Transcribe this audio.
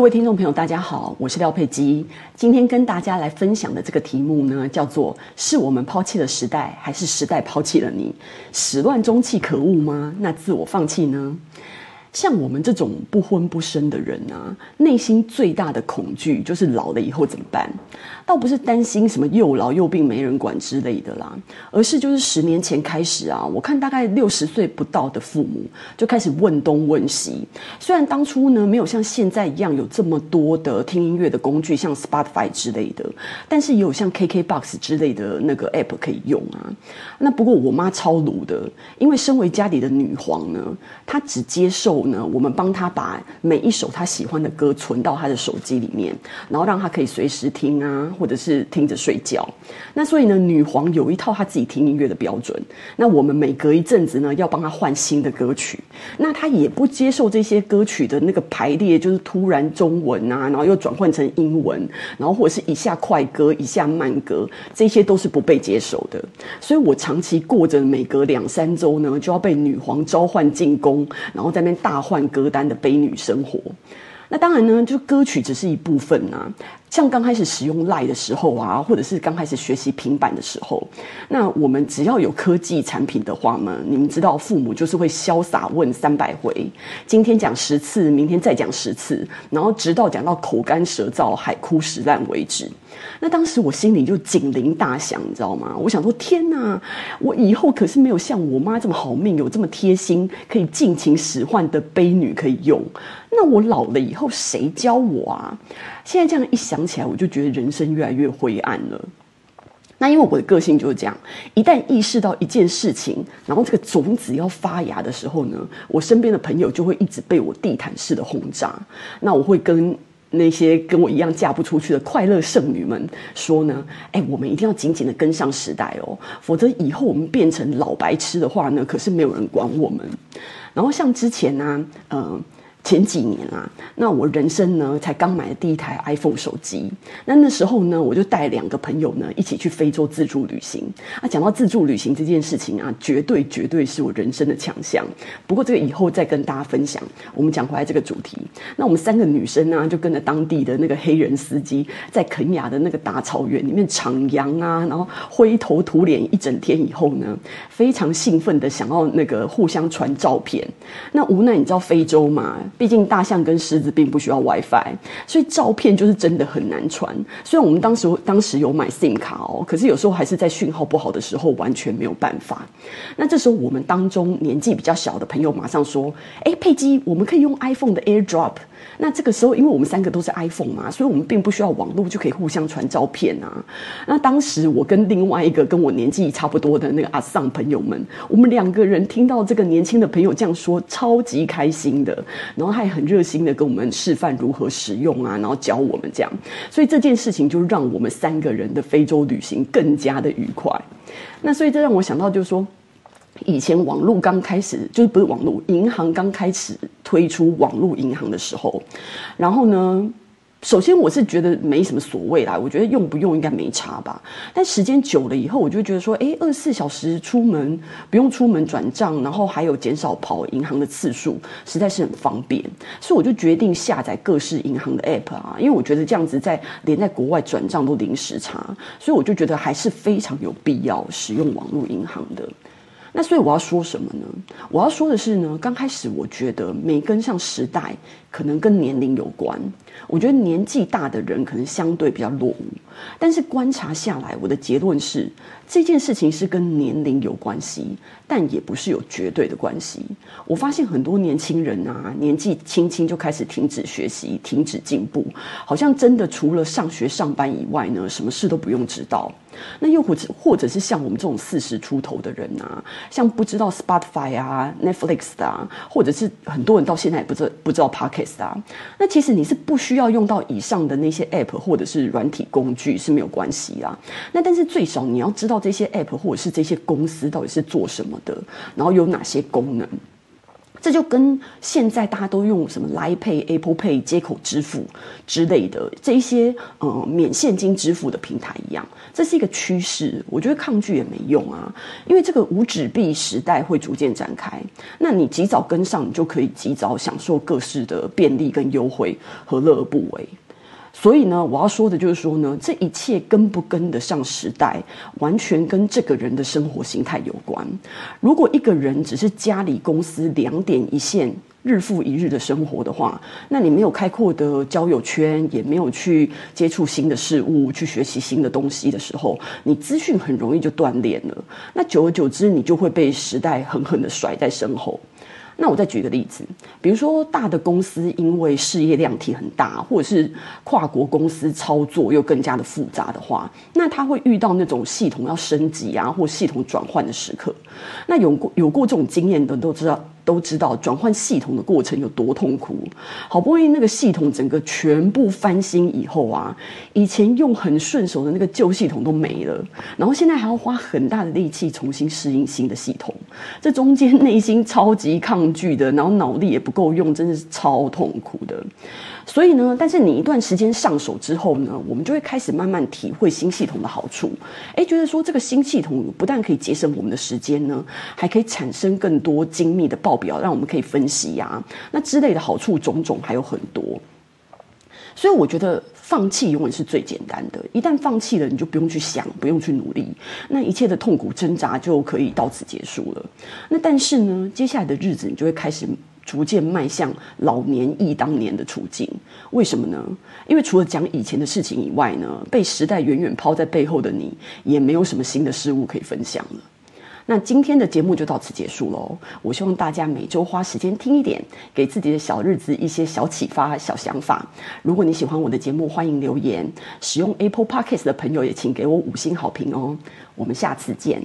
各位听众朋友，大家好，我是廖佩基。今天跟大家来分享的这个题目呢，叫做“是我们抛弃了时代，还是时代抛弃了你？始乱终弃可恶吗？那自我放弃呢？”像我们这种不婚不生的人啊，内心最大的恐惧就是老了以后怎么办？倒不是担心什么又老又病没人管之类的啦，而是就是十年前开始啊，我看大概六十岁不到的父母就开始问东问西。虽然当初呢没有像现在一样有这么多的听音乐的工具，像 Spotify 之类的，但是也有像 KKBOX 之类的那个 App 可以用啊。那不过我妈超鲁的，因为身为家里的女皇呢，她只接受。呢，我们帮他把每一首他喜欢的歌存到他的手机里面，然后让他可以随时听啊，或者是听着睡觉。那所以呢，女皇有一套她自己听音乐的标准。那我们每隔一阵子呢，要帮他换新的歌曲。那她也不接受这些歌曲的那个排列，就是突然中文啊，然后又转换成英文，然后或者是一下快歌，一下慢歌，这些都是不被接受的。所以我长期过着每隔两三周呢，就要被女皇召唤进宫，然后在那边大。大换歌单的悲女生活，那当然呢，就歌曲只是一部分啊。像刚开始使用 LINE 的时候啊，或者是刚开始学习平板的时候，那我们只要有科技产品的话呢，你们知道父母就是会潇洒问三百回，今天讲十次，明天再讲十次，然后直到讲到口干舌燥、海枯石烂为止。那当时我心里就警铃大响，你知道吗？我想说，天哪，我以后可是没有像我妈这么好命，有这么贴心，可以尽情使唤的悲女可以用。那我老了以后谁教我啊？现在这样一想起来，我就觉得人生越来越灰暗了。那因为我的个性就是这样，一旦意识到一件事情，然后这个种子要发芽的时候呢，我身边的朋友就会一直被我地毯式的轰炸。那我会跟那些跟我一样嫁不出去的快乐剩女们说呢：“哎，我们一定要紧紧的跟上时代哦，否则以后我们变成老白痴的话呢，可是没有人管我们。”然后像之前呢、嗯、前几年啊，那我人生呢才刚买的第一台 iPhone 手机。那那时候呢，我就带两个朋友呢一起去非洲自助旅行。啊，讲到自助旅行这件事情啊，绝对绝对是我人生的强项。不过这个以后再跟大家分享。我们讲回来这个主题，那我们三个女生呢，就跟着当地的那个黑人司机，在肯亚的那个大草原里面徜徉啊，然后灰头土脸一整天以后呢，非常兴奋的想要那个互相传照片。那无奈你知道非洲嘛？毕竟大象跟狮子并不需要 WiFi，所以照片就是真的很难传。虽然我们当时当时有买 SIM 卡哦，可是有时候还是在讯号不好的时候完全没有办法。那这时候我们当中年纪比较小的朋友马上说：“哎，佩姬，我们可以用 iPhone 的 AirDrop。”那这个时候，因为我们三个都是 iPhone 嘛，所以我们并不需要网络就可以互相传照片啊。那当时我跟另外一个跟我年纪差不多的那个阿桑朋友们，我们两个人听到这个年轻的朋友这样说，超级开心的。然后他也很热心的跟我们示范如何使用啊，然后教我们这样。所以这件事情就让我们三个人的非洲旅行更加的愉快。那所以这让我想到，就是说。以前网络刚开始，就是不是网络银行刚开始推出网络银行的时候，然后呢，首先我是觉得没什么所谓啦，我觉得用不用应该没差吧。但时间久了以后，我就觉得说，诶，二十四小时出门不用出门转账，然后还有减少跑银行的次数，实在是很方便。所以我就决定下载各式银行的 app 啊，因为我觉得这样子在连在国外转账都零时差，所以我就觉得还是非常有必要使用网络银行的。那所以我要说什么呢？我要说的是呢，刚开始我觉得没跟上时代，可能跟年龄有关。我觉得年纪大的人可能相对比较落伍，但是观察下来，我的结论是这件事情是跟年龄有关系，但也不是有绝对的关系。我发现很多年轻人啊，年纪轻轻就开始停止学习、停止进步，好像真的除了上学上班以外呢，什么事都不用知道。那又或者或者是像我们这种四十出头的人啊，像不知道 Spotify 啊、Netflix 的啊，或者是很多人到现在也不知道不知道 Podcast 啊，那其实你是不需要用到以上的那些 App 或者是软体工具是没有关系啊。那但是最少你要知道这些 App 或者是这些公司到底是做什么的，然后有哪些功能。这就跟现在大家都用什么 Line Pay、Apple Pay 接口支付之类的这一些呃免现金支付的平台一样，这是一个趋势。我觉得抗拒也没用啊，因为这个无纸币时代会逐渐展开。那你及早跟上，你就可以及早享受各式的便利跟优惠，何乐而不为？所以呢，我要说的就是说呢，这一切跟不跟得上时代，完全跟这个人的生活形态有关。如果一个人只是家里公司两点一线、日复一日的生活的话，那你没有开阔的交友圈，也没有去接触新的事物、去学习新的东西的时候，你资讯很容易就断裂了。那久而久之，你就会被时代狠狠地甩在身后。那我再举个例子，比如说大的公司因为事业量体很大，或者是跨国公司操作又更加的复杂的话，那他会遇到那种系统要升级啊，或系统转换的时刻。那有过有过这种经验的都知道。都知道转换系统的过程有多痛苦，好不容易那个系统整个全部翻新以后啊，以前用很顺手的那个旧系统都没了，然后现在还要花很大的力气重新适应新的系统，这中间内心超级抗拒的，然后脑力也不够用，真的是超痛苦的。所以呢，但是你一段时间上手之后呢，我们就会开始慢慢体会新系统的好处。诶，觉得说这个新系统不但可以节省我们的时间呢，还可以产生更多精密的报表，让我们可以分析呀、啊，那之类的好处种种还有很多。所以我觉得放弃永远是最简单的，一旦放弃了，你就不用去想，不用去努力，那一切的痛苦挣扎就可以到此结束了。那但是呢，接下来的日子你就会开始。逐渐迈向老年忆当年的处境，为什么呢？因为除了讲以前的事情以外呢，被时代远远抛在背后的你，也没有什么新的事物可以分享了。那今天的节目就到此结束喽。我希望大家每周花时间听一点，给自己的小日子一些小启发、小想法。如果你喜欢我的节目，欢迎留言。使用 Apple Podcast 的朋友也请给我五星好评哦。我们下次见。